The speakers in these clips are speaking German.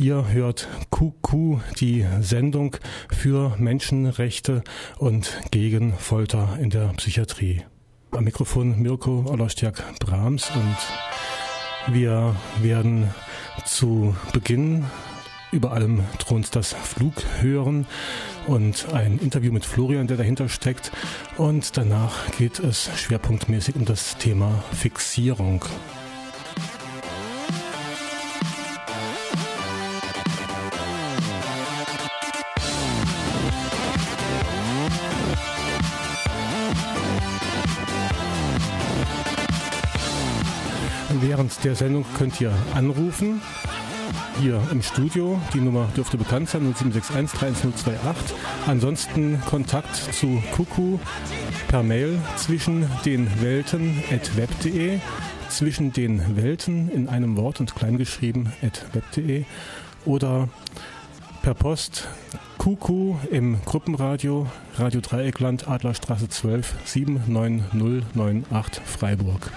Ihr hört QQ, die Sendung für Menschenrechte und gegen Folter in der Psychiatrie. Am Mikrofon Mirko Olostjak Brahms und wir werden zu Beginn über allem thront das Flug hören und ein Interview mit Florian, der dahinter steckt. Und danach geht es schwerpunktmäßig um das Thema Fixierung. Während der Sendung könnt ihr anrufen. Hier im Studio. Die Nummer dürfte bekannt sein, 0761 31028. Ansonsten Kontakt zu Kuku per Mail zwischen den Welten at web.de. Zwischen den Welten in einem Wort und kleingeschrieben at web.de. Oder per Post Kuku im Gruppenradio Radio Dreieckland Adlerstraße 12 79098 Freiburg.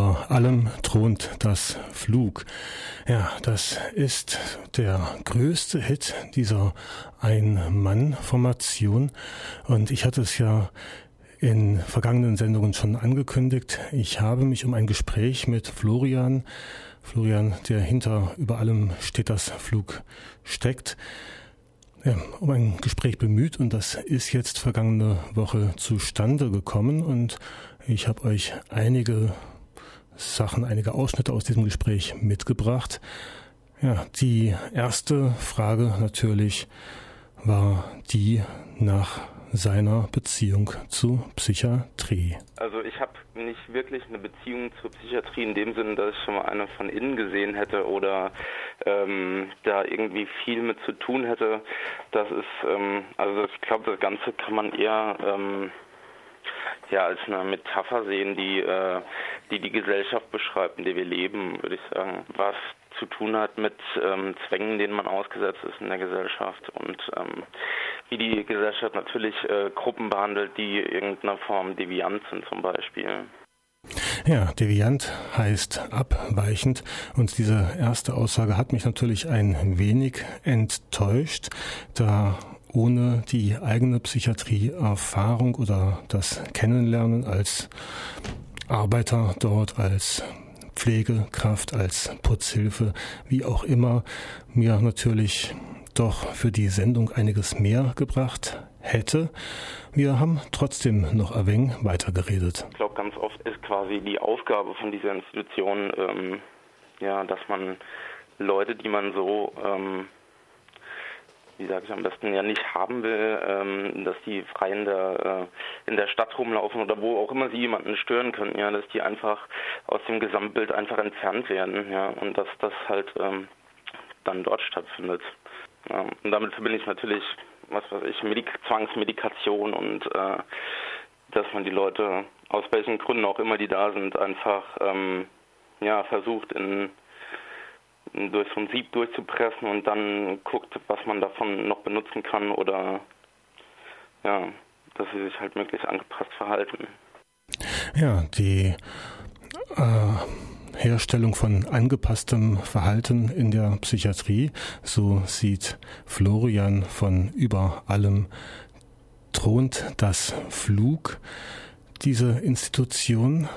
Über allem thront das Flug. Ja, das ist der größte Hit dieser Ein-Mann-Formation. Und ich hatte es ja in vergangenen Sendungen schon angekündigt. Ich habe mich um ein Gespräch mit Florian, Florian, der hinter über allem steht das Flug steckt, ja, um ein Gespräch bemüht und das ist jetzt vergangene Woche zustande gekommen und ich habe euch einige Sachen, einige Ausschnitte aus diesem Gespräch mitgebracht. Ja, die erste Frage natürlich war die nach seiner Beziehung zu Psychiatrie. Also ich habe nicht wirklich eine Beziehung zur Psychiatrie in dem Sinne, dass ich schon mal eine von innen gesehen hätte oder ähm, da irgendwie viel mit zu tun hätte. Das ist, ähm, also ich glaube, das Ganze kann man eher ähm, ja als eine Metapher sehen, die, äh, die die Gesellschaft beschreibt, in der wir leben, würde ich sagen. Was zu tun hat mit ähm, Zwängen, denen man ausgesetzt ist in der Gesellschaft und ähm, wie die Gesellschaft natürlich äh, Gruppen behandelt, die irgendeiner Form deviant sind zum Beispiel. Ja, deviant heißt abweichend und diese erste Aussage hat mich natürlich ein wenig enttäuscht, da ohne die eigene Psychiatrieerfahrung oder das Kennenlernen als Arbeiter dort, als Pflegekraft, als Putzhilfe, wie auch immer, mir natürlich doch für die Sendung einiges mehr gebracht hätte. Wir haben trotzdem noch ein wenig weitergeredet. Ich glaube, ganz oft ist quasi die Aufgabe von dieser Institution, ähm, ja, dass man Leute, die man so ähm, wie sage ich am besten, ja nicht haben will, ähm, dass die frei in der, äh, in der Stadt rumlaufen oder wo auch immer sie jemanden stören können, ja, dass die einfach aus dem Gesamtbild einfach entfernt werden, ja, und dass das halt ähm, dann dort stattfindet. Ja, und damit verbinde ich natürlich, was weiß ich, Medik Zwangsmedikation und äh, dass man die Leute aus welchen Gründen auch immer die da sind, einfach ähm, ja, versucht in durch so ein Sieb durchzupressen und dann guckt, was man davon noch benutzen kann oder ja, dass sie sich halt möglichst angepasst verhalten. Ja, die äh, Herstellung von angepasstem Verhalten in der Psychiatrie, so sieht Florian von über allem thront das Flug. Diese Institution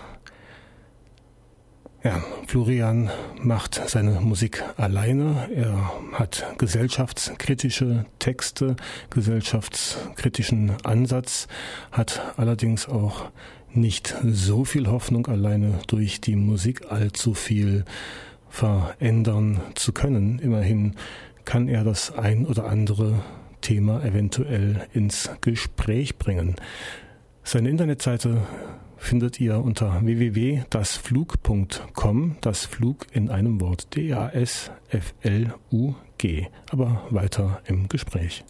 ja, Florian macht seine Musik alleine. Er hat gesellschaftskritische Texte, gesellschaftskritischen Ansatz, hat allerdings auch nicht so viel Hoffnung, alleine durch die Musik allzu viel verändern zu können. Immerhin kann er das ein oder andere Thema eventuell ins Gespräch bringen. Seine Internetseite findet ihr unter www.dasflug.com, das Flug in einem Wort, D-A-S-F-L-U-G. Aber weiter im Gespräch.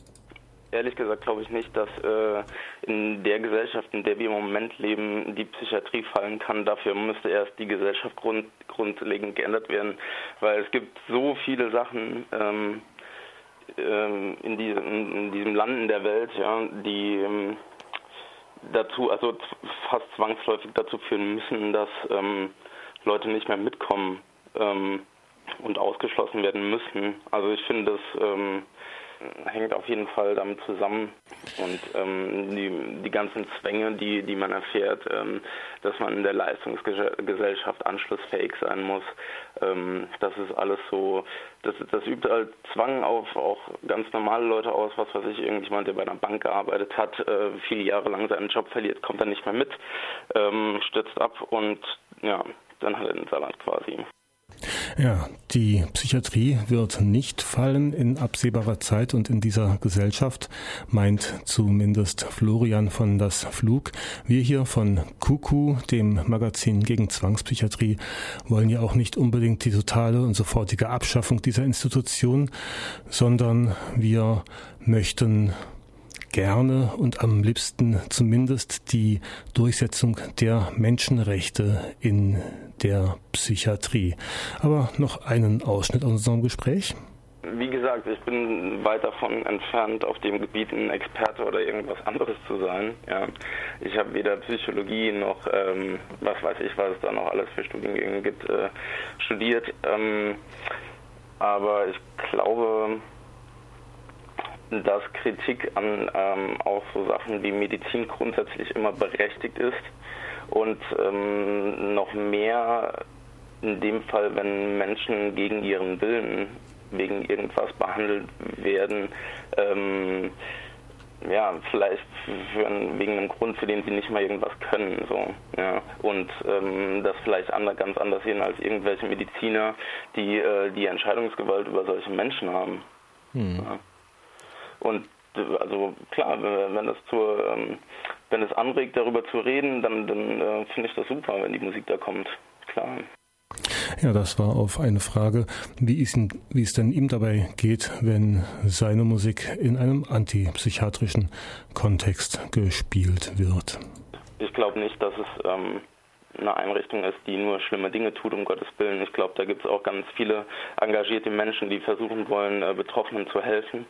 Ehrlich gesagt glaube ich nicht, dass äh, in der Gesellschaft, in der wir im Moment leben, die Psychiatrie fallen kann. Dafür müsste erst die Gesellschaft grund, grundlegend geändert werden, weil es gibt so viele Sachen ähm, ähm, in, diesem, in, diesem Land in der Welt, ja, die ähm, dazu, also fast zwangsläufig dazu führen müssen, dass ähm, Leute nicht mehr mitkommen ähm, und ausgeschlossen werden müssen. Also ich finde, das ähm, hängt auf jeden Fall damit zusammen und ähm, die, die ganzen Zwänge, die, die man erfährt, ähm, dass man in der Leistungsgesellschaft anschlussfähig sein muss, ähm, das ist alles so, das, das übt halt Zwang auf auch ganz normale Leute aus, was weiß ich, irgendjemand, der bei einer Bank gearbeitet hat, äh, viele Jahre lang seinen Job verliert, kommt dann nicht mehr mit, ähm, stürzt ab und ja, dann hat er den Salat quasi. Ja, die Psychiatrie wird nicht fallen in absehbarer Zeit und in dieser Gesellschaft, meint zumindest Florian von das Flug. Wir hier von Kuku, dem Magazin gegen Zwangspsychiatrie, wollen ja auch nicht unbedingt die totale und sofortige Abschaffung dieser Institution, sondern wir möchten gerne und am liebsten zumindest die Durchsetzung der Menschenrechte in der Psychiatrie. Aber noch einen Ausschnitt aus unserem Gespräch. wie gesagt, ich bin weit davon entfernt, auf dem Gebiet ein Experte oder irgendwas anderes zu sein. Ja. Ich habe weder Psychologie noch, ähm, was weiß ich, was es da noch alles für Studiengänge gibt, äh, studiert. Ähm, aber ich glaube, dass Kritik an ähm, auch so Sachen wie Medizin grundsätzlich immer berechtigt ist und ähm, noch mehr in dem Fall, wenn Menschen gegen ihren Willen wegen irgendwas behandelt werden, ähm, ja, vielleicht einen, wegen einem Grund, für den sie nicht mal irgendwas können, so, ja, und ähm, das vielleicht andere, ganz anders sehen als irgendwelche Mediziner, die äh, die Entscheidungsgewalt über solche Menschen haben. Hm. Ja. Und also klar, wenn das zur, ähm, wenn es anregt, darüber zu reden, dann, dann äh, finde ich das super, wenn die Musik da kommt. Klar. Ja, das war auf eine Frage, wie es, wie es denn ihm dabei geht, wenn seine Musik in einem antipsychiatrischen Kontext gespielt wird. Ich glaube nicht, dass es ähm, eine Einrichtung ist, die nur schlimme Dinge tut, um Gottes Willen. Ich glaube, da gibt es auch ganz viele engagierte Menschen, die versuchen wollen, äh, Betroffenen zu helfen.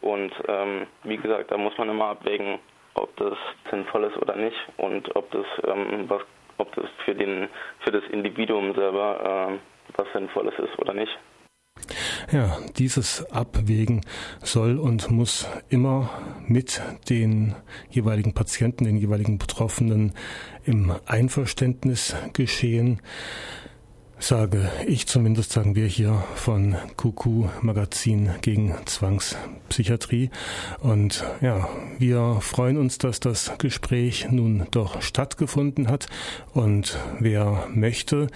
Und ähm, wie gesagt, da muss man immer abwägen, ob das sinnvoll ist oder nicht und ob das ähm, was ob das für, den, für das Individuum selber äh, was Sinnvolles ist oder nicht. Ja, dieses Abwägen soll und muss immer mit den jeweiligen Patienten, den jeweiligen Betroffenen im Einverständnis geschehen sage ich zumindest, sagen wir hier von QQ Magazin gegen Zwangspsychiatrie. Und ja, wir freuen uns, dass das Gespräch nun doch stattgefunden hat. Und wer möchte,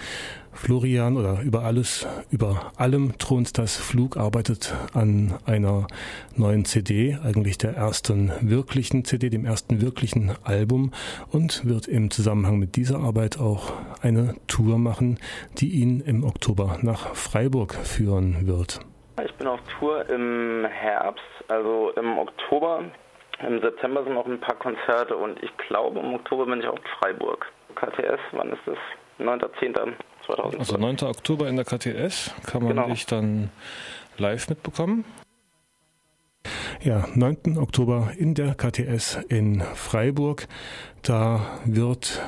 Florian oder über alles, über allem thront das Flug arbeitet an einer neuen CD, eigentlich der ersten wirklichen CD, dem ersten wirklichen Album und wird im Zusammenhang mit dieser Arbeit auch eine Tour machen, die ihn im Oktober nach Freiburg führen wird. Ich bin auf Tour im Herbst, also im Oktober. Im September sind noch ein paar Konzerte und ich glaube, im Oktober bin ich auch in Freiburg. KTS, wann ist das? 9.10. 2012. Also 9. Oktober in der KTS kann man genau. dich dann live mitbekommen. Ja, 9. Oktober in der KTS in Freiburg. Da wird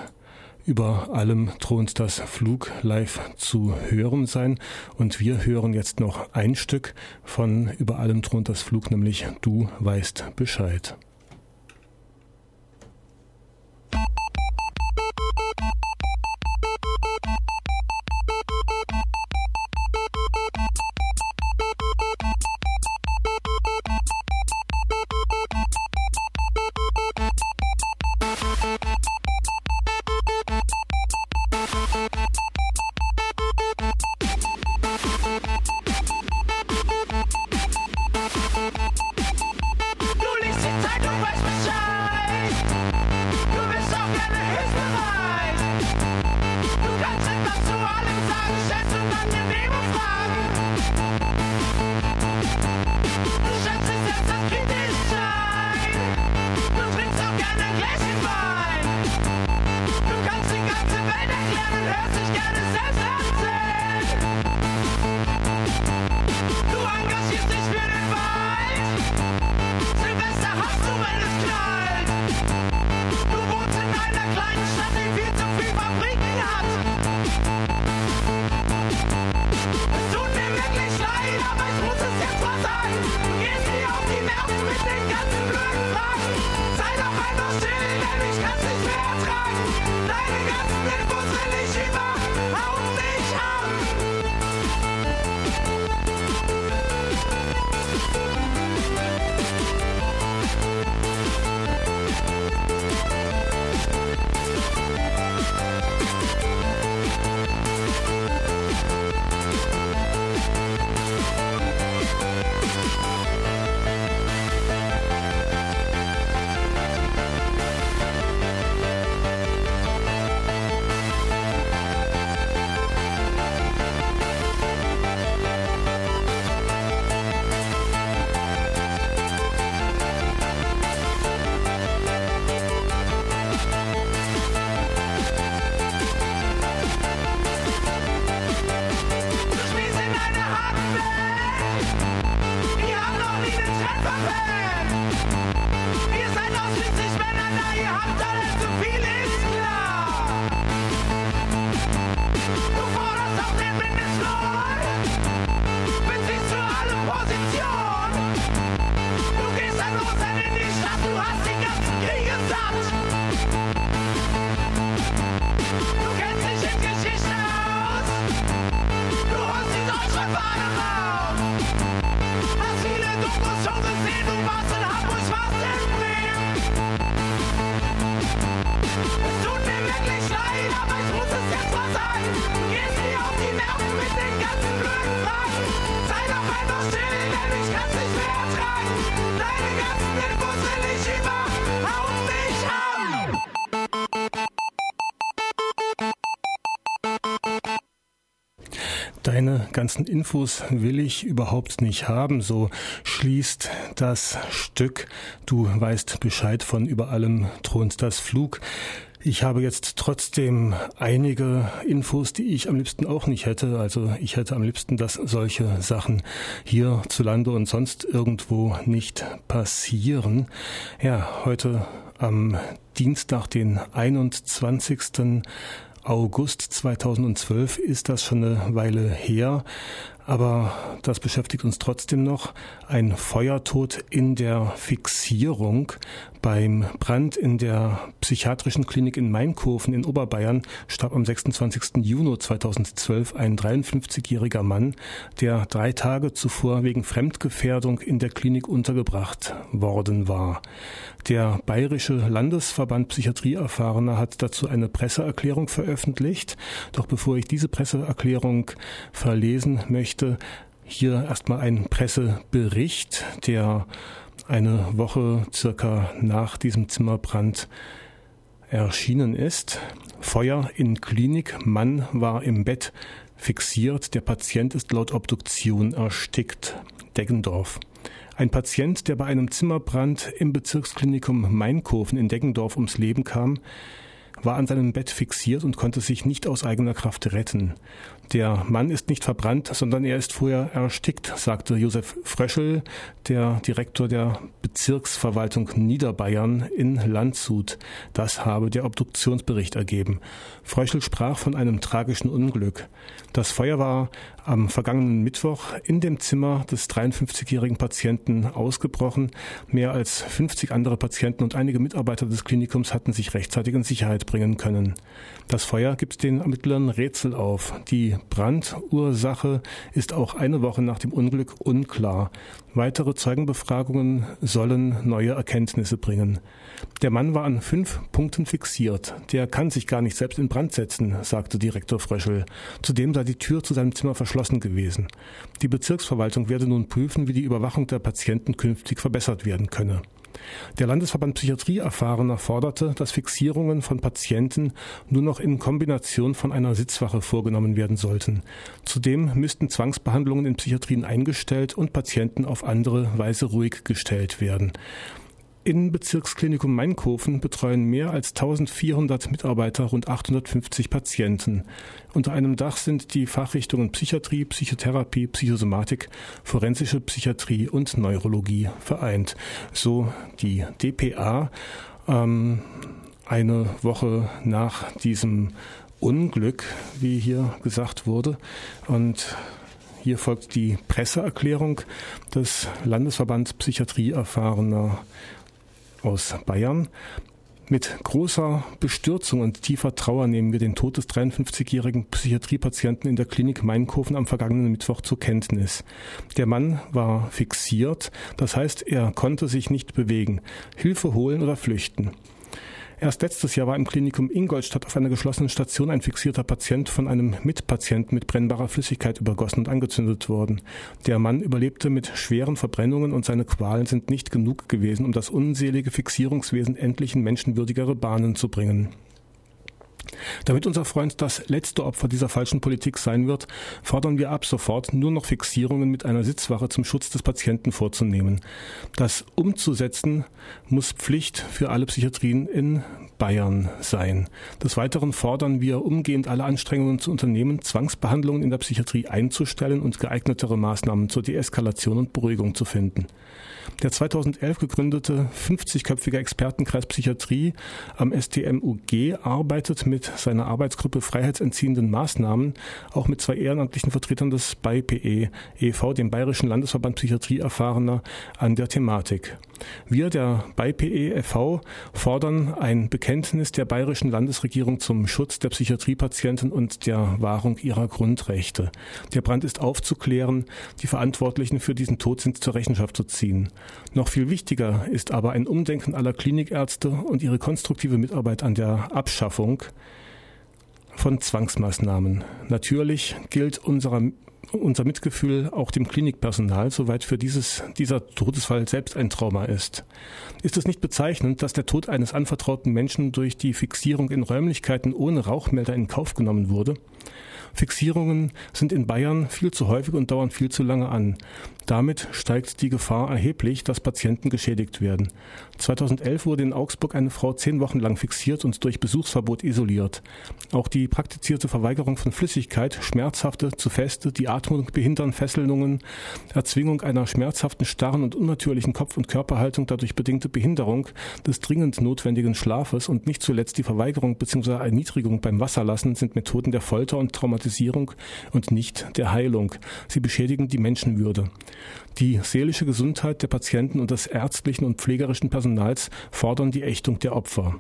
über allem thront das Flug live zu hören sein. Und wir hören jetzt noch ein Stück von Über allem thront das Flug, nämlich Du weißt Bescheid. Ganzen Infos will ich überhaupt nicht haben, so schließt das Stück. Du weißt Bescheid von über allem thront das Flug. Ich habe jetzt trotzdem einige Infos, die ich am liebsten auch nicht hätte. Also ich hätte am liebsten, dass solche Sachen hier zu Lande und sonst irgendwo nicht passieren. Ja, heute am Dienstag, den 21. August 2012 ist das schon eine Weile her. Aber das beschäftigt uns trotzdem noch. Ein Feuertod in der Fixierung beim Brand in der psychiatrischen Klinik in Mainkofen in Oberbayern starb am 26. Juni 2012 ein 53-jähriger Mann, der drei Tage zuvor wegen Fremdgefährdung in der Klinik untergebracht worden war. Der Bayerische Landesverband Psychiatrieerfahrener hat dazu eine Presseerklärung veröffentlicht. Doch bevor ich diese Presseerklärung verlesen möchte, möchte. Hier erstmal ein Pressebericht, der eine Woche circa nach diesem Zimmerbrand erschienen ist. Feuer in Klinik, Mann war im Bett fixiert, der Patient ist laut Obduktion erstickt. Deggendorf. Ein Patient, der bei einem Zimmerbrand im Bezirksklinikum Mainkofen in Deggendorf ums Leben kam, war an seinem Bett fixiert und konnte sich nicht aus eigener Kraft retten. Der Mann ist nicht verbrannt, sondern er ist vorher erstickt, sagte Josef Fröschel, der Direktor der Bezirksverwaltung Niederbayern in Landshut. Das habe der Obduktionsbericht ergeben. Fröschel sprach von einem tragischen Unglück. Das Feuer war am vergangenen Mittwoch in dem Zimmer des 53-jährigen Patienten ausgebrochen. Mehr als 50 andere Patienten und einige Mitarbeiter des Klinikums hatten sich rechtzeitig in Sicherheit bringen können. Das Feuer gibt den Ermittlern Rätsel auf. Die Brandursache ist auch eine Woche nach dem Unglück unklar. Weitere Zeugenbefragungen sollen neue Erkenntnisse bringen. Der Mann war an fünf Punkten fixiert. Der kann sich gar nicht selbst in Brand setzen, sagte Direktor Fröschel. Zudem sei die Tür zu seinem Zimmer verschlossen gewesen. Die Bezirksverwaltung werde nun prüfen, wie die Überwachung der Patienten künftig verbessert werden könne. Der Landesverband Psychiatrie Erfahrener forderte, dass Fixierungen von Patienten nur noch in Kombination von einer Sitzwache vorgenommen werden sollten. Zudem müssten Zwangsbehandlungen in Psychiatrien eingestellt und Patienten auf andere Weise ruhig gestellt werden. Innenbezirksklinikum Mainkofen betreuen mehr als 1400 Mitarbeiter rund 850 Patienten. Unter einem Dach sind die Fachrichtungen Psychiatrie, Psychotherapie, Psychosomatik, forensische Psychiatrie und Neurologie vereint. So die DPA. Ähm, eine Woche nach diesem Unglück, wie hier gesagt wurde. Und hier folgt die Presseerklärung des Landesverbands Psychiatrie erfahrener aus Bayern. Mit großer Bestürzung und tiefer Trauer nehmen wir den Tod des 53-jährigen Psychiatriepatienten in der Klinik Mainkofen am vergangenen Mittwoch zur Kenntnis. Der Mann war fixiert, das heißt, er konnte sich nicht bewegen, Hilfe holen oder flüchten. Erst letztes Jahr war im Klinikum Ingolstadt auf einer geschlossenen Station ein fixierter Patient von einem Mitpatienten mit brennbarer Flüssigkeit übergossen und angezündet worden. Der Mann überlebte mit schweren Verbrennungen und seine Qualen sind nicht genug gewesen, um das unselige Fixierungswesen endlich in menschenwürdigere Bahnen zu bringen. Damit unser Freund das letzte Opfer dieser falschen Politik sein wird, fordern wir ab sofort nur noch Fixierungen mit einer Sitzwache zum Schutz des Patienten vorzunehmen. Das umzusetzen muss Pflicht für alle Psychiatrien in Bayern sein. Des Weiteren fordern wir umgehend alle Anstrengungen zu unternehmen, Zwangsbehandlungen in der Psychiatrie einzustellen und geeignetere Maßnahmen zur Deeskalation und Beruhigung zu finden. Der 2011 gegründete 50-köpfige Expertenkreis Psychiatrie am STMUG arbeitet mit seiner Arbeitsgruppe Freiheitsentziehenden Maßnahmen auch mit zwei ehrenamtlichen Vertretern des BayPE e.V., dem Bayerischen Landesverband Psychiatrie Erfahrener, an der Thematik. Wir, der BayPE e.V., fordern ein Bekenntnis der bayerischen Landesregierung zum Schutz der Psychiatriepatienten und der Wahrung ihrer Grundrechte. Der Brand ist aufzuklären, die Verantwortlichen für diesen Tod sind zur Rechenschaft zu ziehen. Noch viel wichtiger ist aber ein Umdenken aller Klinikärzte und ihre konstruktive Mitarbeit an der Abschaffung von Zwangsmaßnahmen. Natürlich gilt unserer, unser Mitgefühl auch dem Klinikpersonal, soweit für dieses, dieser Todesfall selbst ein Trauma ist. Ist es nicht bezeichnend, dass der Tod eines anvertrauten Menschen durch die Fixierung in Räumlichkeiten ohne Rauchmelder in Kauf genommen wurde? Fixierungen sind in Bayern viel zu häufig und dauern viel zu lange an. Damit steigt die Gefahr erheblich, dass Patienten geschädigt werden. 2011 wurde in Augsburg eine Frau zehn Wochen lang fixiert und durch Besuchsverbot isoliert. Auch die praktizierte Verweigerung von Flüssigkeit, schmerzhafte, zu feste, die Atmung behindern Fesselungen, Erzwingung einer schmerzhaften, starren und unnatürlichen Kopf- und Körperhaltung, dadurch bedingte Behinderung des dringend notwendigen Schlafes und nicht zuletzt die Verweigerung bzw. Erniedrigung beim Wasserlassen sind Methoden der Folter und Traumatisierung und nicht der Heilung. Sie beschädigen die Menschenwürde. Die seelische Gesundheit der Patienten und des ärztlichen und pflegerischen Personals fordern die Ächtung der Opfer.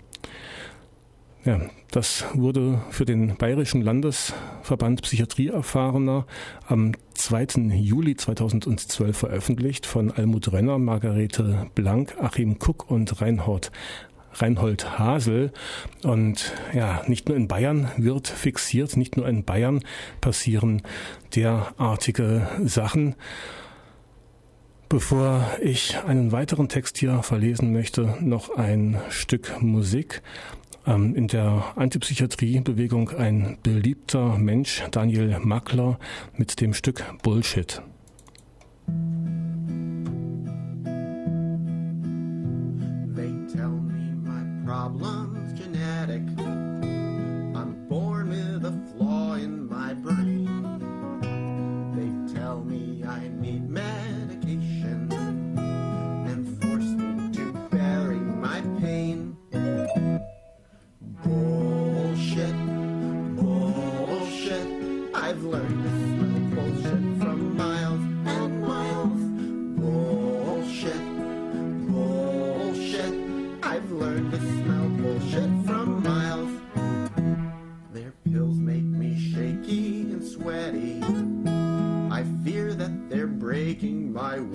Ja, das wurde für den Bayerischen Landesverband Psychiatrieerfahrener am 2. Juli 2012 veröffentlicht von Almut Renner, Margarete Blank, Achim Kuck und Reinhold Reinhold Hasel. Und ja, nicht nur in Bayern wird fixiert, nicht nur in Bayern passieren derartige Sachen. Bevor ich einen weiteren Text hier verlesen möchte, noch ein Stück Musik. Ähm, in der Antipsychiatrie-Bewegung ein beliebter Mensch, Daniel Mackler, mit dem Stück Bullshit. They tell me my problem's my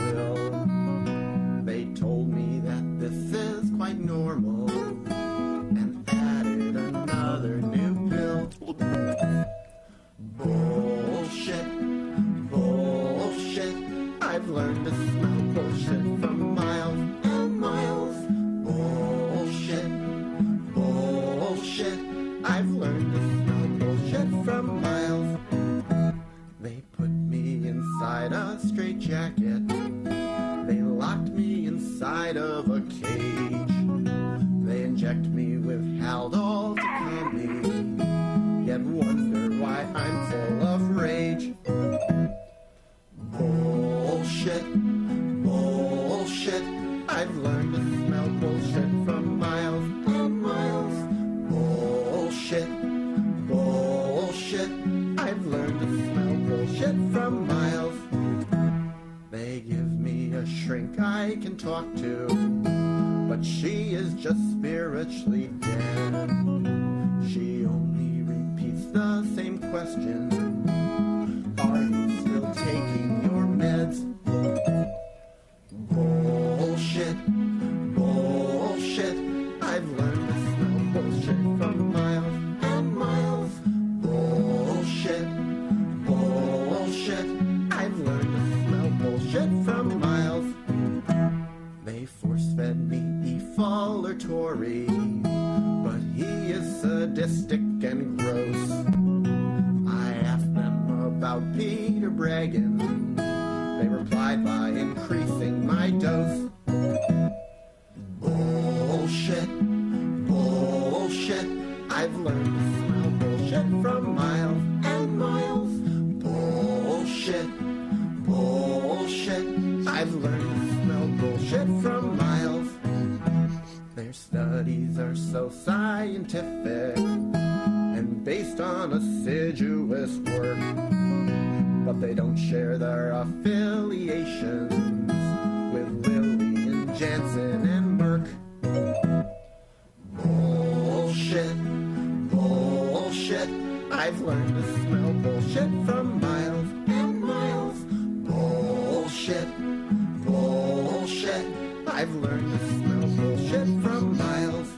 learned to smell bullshit from miles and miles. Bullshit, bullshit. I've learned to smell bullshit from miles.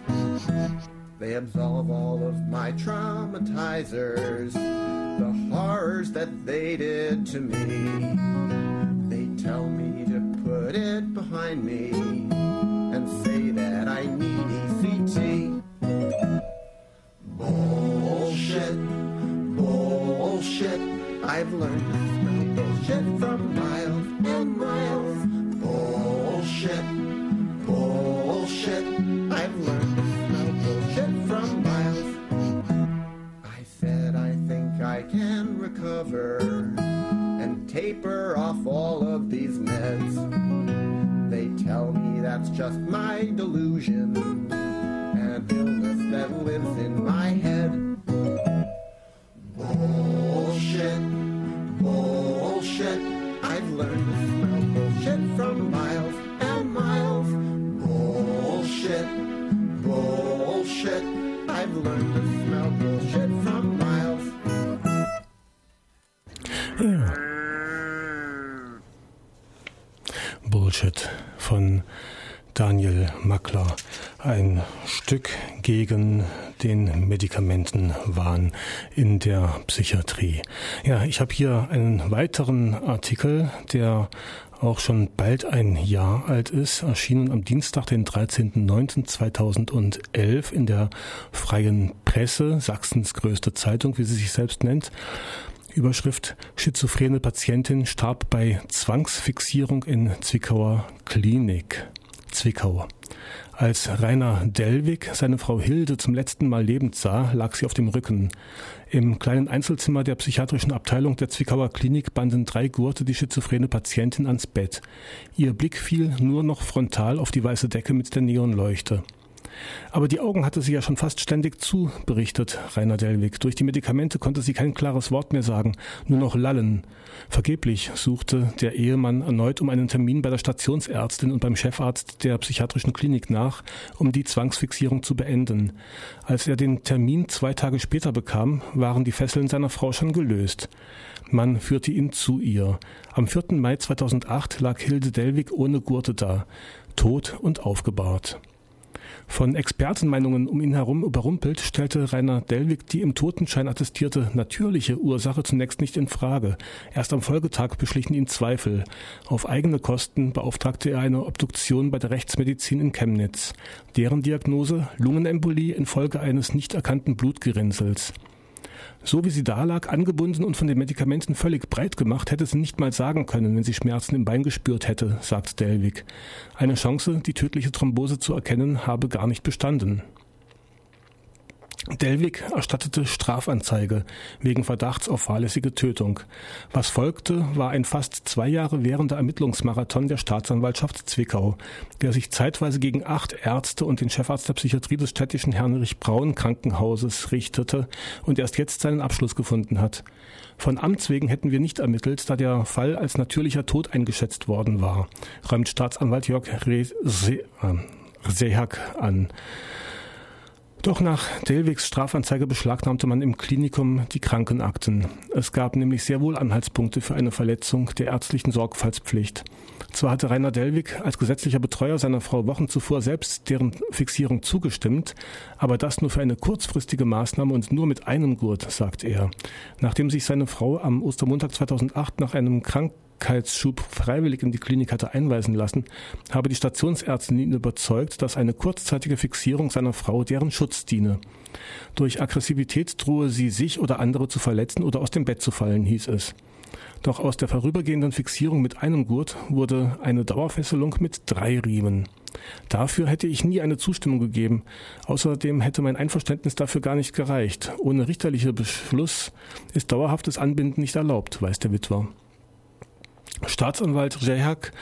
They absolve all of my traumatizers, the horrors that they did to me. They tell me to put it behind me and say that I need ECT. Bullshit, bullshit. I've learned to smell bullshit from miles and miles. Bullshit, bullshit. I've learned to smell bullshit from miles. I said I think I can recover and taper off all of these meds. They tell me that's just my delusion, an illness that lives in my head. Bullshit, bullshit. I've learned to smell bullshit from miles and miles. Bullshit, bullshit. I've learned to smell bullshit from miles. Ja. Bullshit von Daniel Mackler. Ein Stück gegen den Medikamentenwahn in der Psychiatrie. Ja, ich habe hier einen weiteren Artikel, der auch schon bald ein Jahr alt ist, erschienen am Dienstag, den 13.09.2011 in der Freien Presse, Sachsens größte Zeitung, wie sie sich selbst nennt. Überschrift Schizophrene Patientin starb bei Zwangsfixierung in Zwickauer Klinik. Zwickau. Als Rainer Dellwig seine Frau Hilde zum letzten Mal lebend sah, lag sie auf dem Rücken. Im kleinen Einzelzimmer der psychiatrischen Abteilung der Zwickauer Klinik banden drei Gurte die schizophrene Patientin ans Bett. Ihr Blick fiel nur noch frontal auf die weiße Decke mit der Neonleuchte. Aber die Augen hatte sie ja schon fast ständig zu, berichtet Rainer Dellwig. Durch die Medikamente konnte sie kein klares Wort mehr sagen, nur noch lallen. Vergeblich suchte der Ehemann erneut um einen Termin bei der Stationsärztin und beim Chefarzt der psychiatrischen Klinik nach, um die Zwangsfixierung zu beenden. Als er den Termin zwei Tage später bekam, waren die Fesseln seiner Frau schon gelöst. Man führte ihn zu ihr. Am 4. Mai 2008 lag Hilde Dellwig ohne Gurte da, tot und aufgebahrt. Von Expertenmeinungen um ihn herum überrumpelt, stellte Rainer Dellwig die im Totenschein attestierte natürliche Ursache zunächst nicht in Frage. Erst am Folgetag beschlichen ihn Zweifel. Auf eigene Kosten beauftragte er eine Obduktion bei der Rechtsmedizin in Chemnitz. Deren Diagnose Lungenembolie infolge eines nicht erkannten Blutgerinnsels. So wie sie da lag, angebunden und von den Medikamenten völlig breit gemacht, hätte sie nicht mal sagen können, wenn sie Schmerzen im Bein gespürt hätte, sagt Delvig. Eine Chance, die tödliche Thrombose zu erkennen, habe gar nicht bestanden. Delvig erstattete Strafanzeige wegen Verdachts auf fahrlässige Tötung. Was folgte, war ein fast zwei Jahre währender Ermittlungsmarathon der Staatsanwaltschaft Zwickau, der sich zeitweise gegen acht Ärzte und den Chefarzt der Psychiatrie des städtischen Heinrich Braun Krankenhauses richtete und erst jetzt seinen Abschluss gefunden hat. Von Amts wegen hätten wir nicht ermittelt, da der Fall als natürlicher Tod eingeschätzt worden war, räumt Staatsanwalt Jörg Rehak an. Doch nach Delwigs Strafanzeige beschlagnahmte man im Klinikum die Krankenakten. Es gab nämlich sehr wohl Anhaltspunkte für eine Verletzung der ärztlichen Sorgfaltspflicht. Zwar hatte Rainer Delwig als gesetzlicher Betreuer seiner Frau Wochen zuvor selbst deren Fixierung zugestimmt, aber das nur für eine kurzfristige Maßnahme und nur mit einem Gurt, sagt er. Nachdem sich seine Frau am Ostermontag 2008 nach einem Krank Krankheitsschub freiwillig in die Klinik hatte einweisen lassen, habe die Stationsärztin ihn überzeugt, dass eine kurzzeitige Fixierung seiner Frau deren Schutz diene. Durch Aggressivität drohe sie sich oder andere zu verletzen oder aus dem Bett zu fallen, hieß es. Doch aus der vorübergehenden Fixierung mit einem Gurt wurde eine Dauerfesselung mit drei Riemen. Dafür hätte ich nie eine Zustimmung gegeben. Außerdem hätte mein Einverständnis dafür gar nicht gereicht. Ohne richterlicher Beschluss ist dauerhaftes Anbinden nicht erlaubt, weiß der Witwer. Staatsanwalt Jehak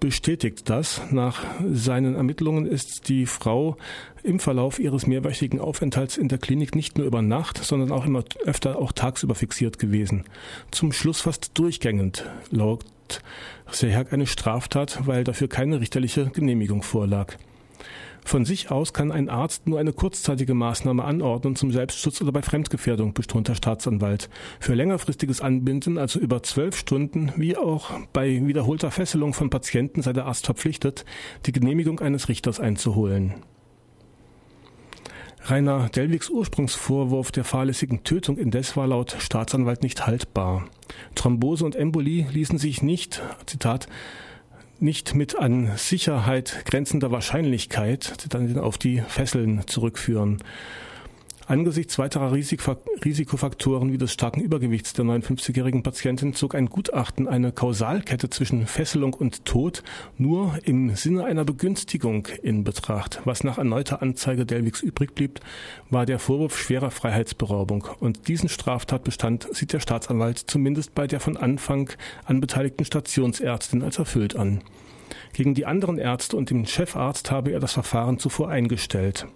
bestätigt das. Nach seinen Ermittlungen ist die Frau im Verlauf ihres mehrwöchigen Aufenthalts in der Klinik nicht nur über Nacht, sondern auch immer öfter auch tagsüber fixiert gewesen. Zum Schluss fast durchgängend laut Jehak eine Straftat, weil dafür keine richterliche Genehmigung vorlag. Von sich aus kann ein Arzt nur eine kurzzeitige Maßnahme anordnen zum Selbstschutz oder bei Fremdgefährdung, betont der Staatsanwalt. Für längerfristiges Anbinden, also über zwölf Stunden, wie auch bei wiederholter Fesselung von Patienten sei der Arzt verpflichtet, die Genehmigung eines Richters einzuholen. Rainer Delwigs Ursprungsvorwurf der fahrlässigen Tötung indes war laut Staatsanwalt nicht haltbar. Thrombose und Embolie ließen sich nicht, Zitat, nicht mit an Sicherheit grenzender Wahrscheinlichkeit dann auf die Fesseln zurückführen. Angesichts weiterer Risikofaktoren wie des starken Übergewichts der 59-jährigen Patientin zog ein Gutachten eine Kausalkette zwischen Fesselung und Tod nur im Sinne einer Begünstigung in Betracht. Was nach erneuter Anzeige Delwigs übrig blieb, war der Vorwurf schwerer Freiheitsberaubung. Und diesen Straftatbestand sieht der Staatsanwalt zumindest bei der von Anfang an beteiligten Stationsärztin als erfüllt an. Gegen die anderen Ärzte und den Chefarzt habe er das Verfahren zuvor eingestellt.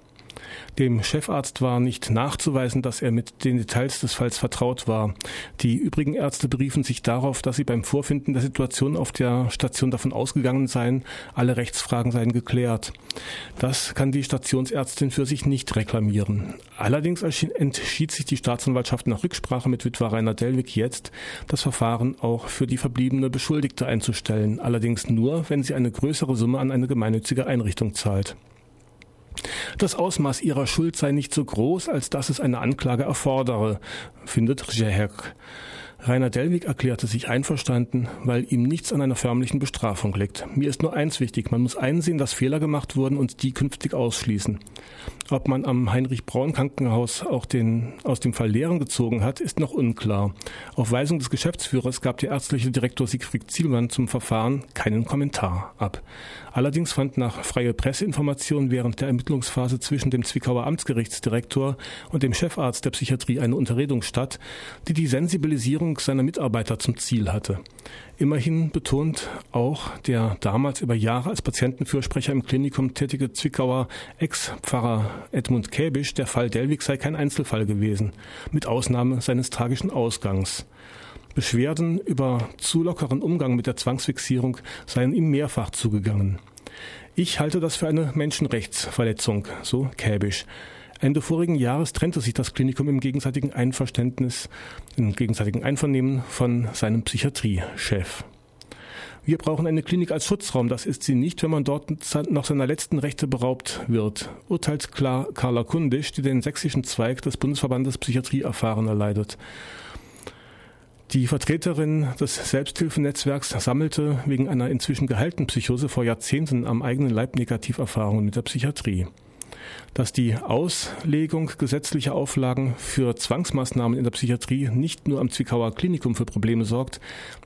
Dem Chefarzt war nicht nachzuweisen, dass er mit den Details des Falls vertraut war. Die übrigen Ärzte beriefen sich darauf, dass sie beim Vorfinden der Situation auf der Station davon ausgegangen seien, alle Rechtsfragen seien geklärt. Das kann die Stationsärztin für sich nicht reklamieren. Allerdings entschied sich die Staatsanwaltschaft nach Rücksprache mit Witwer Rainer Delwig jetzt, das Verfahren auch für die verbliebene Beschuldigte einzustellen, allerdings nur, wenn sie eine größere Summe an eine gemeinnützige Einrichtung zahlt. Das Ausmaß ihrer Schuld sei nicht so groß, als dass es eine Anklage erfordere, findet Rjehek. Rainer Delwig erklärte sich einverstanden, weil ihm nichts an einer förmlichen Bestrafung liegt. Mir ist nur eins wichtig, man muss einsehen, dass Fehler gemacht wurden und die künftig ausschließen. Ob man am Heinrich-Braun-Krankenhaus auch den, aus dem Fall Lehren gezogen hat, ist noch unklar. Auf Weisung des Geschäftsführers gab der ärztliche Direktor Siegfried Zielmann zum Verfahren keinen Kommentar ab. Allerdings fand nach freie Presseinformation während der Ermittlungsphase zwischen dem Zwickauer Amtsgerichtsdirektor und dem Chefarzt der Psychiatrie eine Unterredung statt, die die Sensibilisierung seiner Mitarbeiter zum Ziel hatte. Immerhin betont auch der damals über Jahre als Patientenfürsprecher im Klinikum tätige Zwickauer Ex-Pfarrer Edmund Käbisch, der Fall Delwig sei kein Einzelfall gewesen, mit Ausnahme seines tragischen Ausgangs. Beschwerden über zu lockeren Umgang mit der Zwangsfixierung seien ihm mehrfach zugegangen. Ich halte das für eine Menschenrechtsverletzung, so Käbisch. Ende vorigen Jahres trennte sich das Klinikum im gegenseitigen Einverständnis, im gegenseitigen Einvernehmen von seinem Psychiatriechef. Wir brauchen eine Klinik als Schutzraum. Das ist sie nicht, wenn man dort noch seiner letzten Rechte beraubt wird. Urteilt klar Carla Kundisch, die den sächsischen Zweig des Bundesverbandes Psychiatrie erfahren erleidet. Die Vertreterin des Selbsthilfenetzwerks sammelte wegen einer inzwischen geheilten Psychose vor Jahrzehnten am eigenen Leib Negativerfahrungen mit der Psychiatrie. Dass die Auslegung gesetzlicher Auflagen für Zwangsmaßnahmen in der Psychiatrie nicht nur am Zwickauer Klinikum für Probleme sorgt,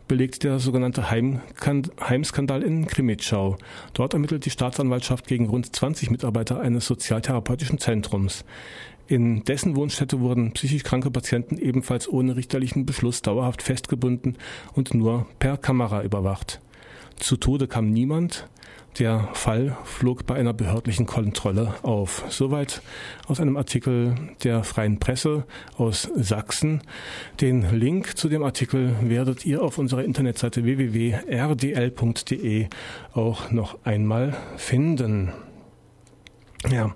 belegt der sogenannte Heimskandal in Krimitschau. Dort ermittelt die Staatsanwaltschaft gegen rund 20 Mitarbeiter eines sozialtherapeutischen Zentrums. In dessen Wohnstätte wurden psychisch kranke Patienten ebenfalls ohne richterlichen Beschluss dauerhaft festgebunden und nur per Kamera überwacht. Zu Tode kam niemand. Der Fall flog bei einer behördlichen Kontrolle auf. Soweit aus einem Artikel der Freien Presse aus Sachsen. Den Link zu dem Artikel werdet ihr auf unserer Internetseite www.rdl.de auch noch einmal finden. Ja,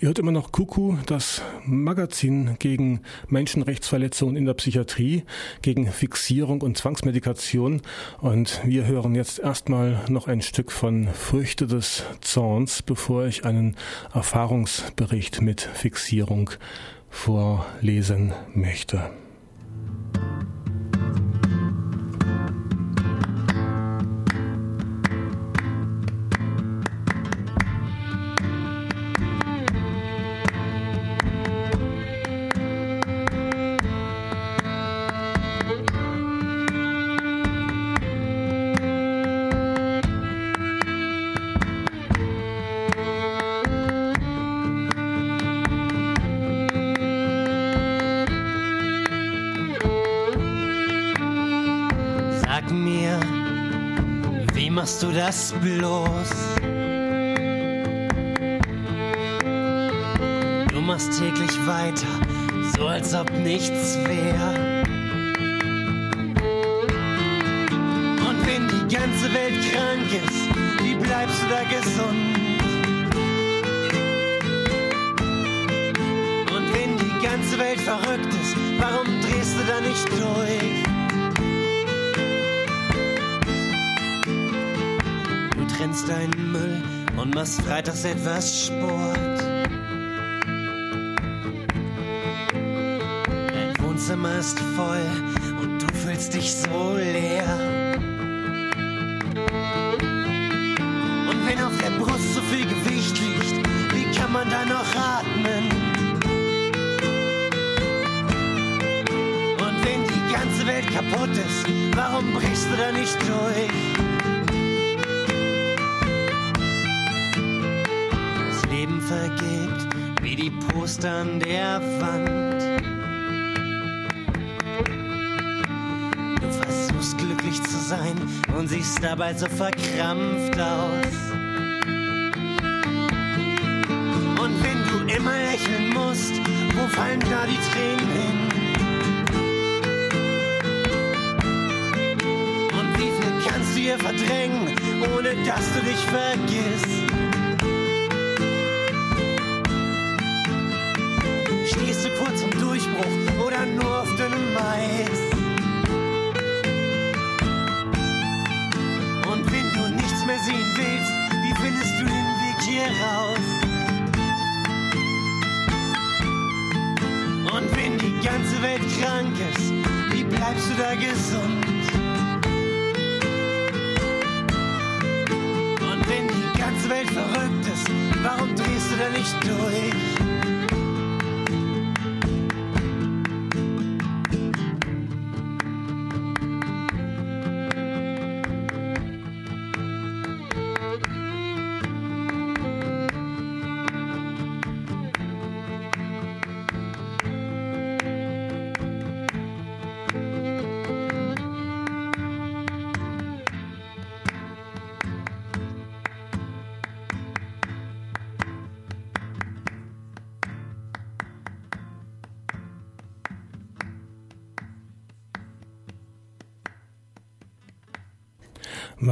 ihr hört immer noch Kuku, das Magazin gegen Menschenrechtsverletzungen in der Psychiatrie, gegen Fixierung und Zwangsmedikation. Und wir hören jetzt erstmal noch ein Stück von Früchte des Zorns, bevor ich einen Erfahrungsbericht mit Fixierung vorlesen möchte. Das bloß? Du machst täglich weiter, so als ob nichts wäre. Und wenn die ganze Welt krank ist, wie bleibst du da gesund? Machst freitags etwas Sport. Dein Wohnzimmer ist voll dabei so verkrampft aus. Und wenn du immer lächeln musst, wo fallen da die Tränen hin? Und wie viel kannst du hier verdrängen, ohne dass du dich vergisst? Da gesund?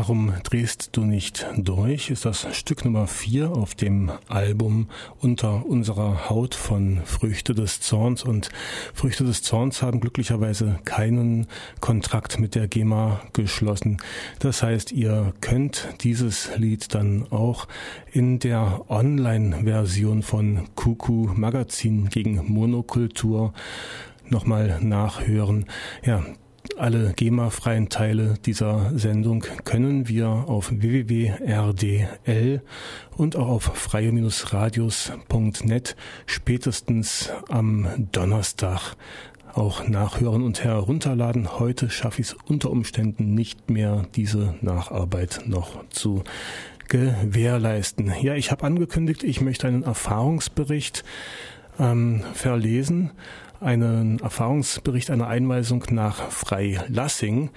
Warum drehst du nicht durch? Ist das Stück Nummer 4 auf dem Album Unter unserer Haut von Früchte des Zorns. Und Früchte des Zorns haben glücklicherweise keinen Kontrakt mit der GEMA geschlossen. Das heißt, ihr könnt dieses Lied dann auch in der Online-Version von Kuku Magazin gegen Monokultur nochmal nachhören. Ja, alle GEMA-freien Teile dieser Sendung können wir auf www.rdl und auch auf freie-radios.net spätestens am Donnerstag auch nachhören und herunterladen. Heute schaffe ich es unter Umständen nicht mehr, diese Nacharbeit noch zu gewährleisten. Ja, ich habe angekündigt, ich möchte einen Erfahrungsbericht ähm, verlesen einen Erfahrungsbericht einer Einweisung nach Freilassing.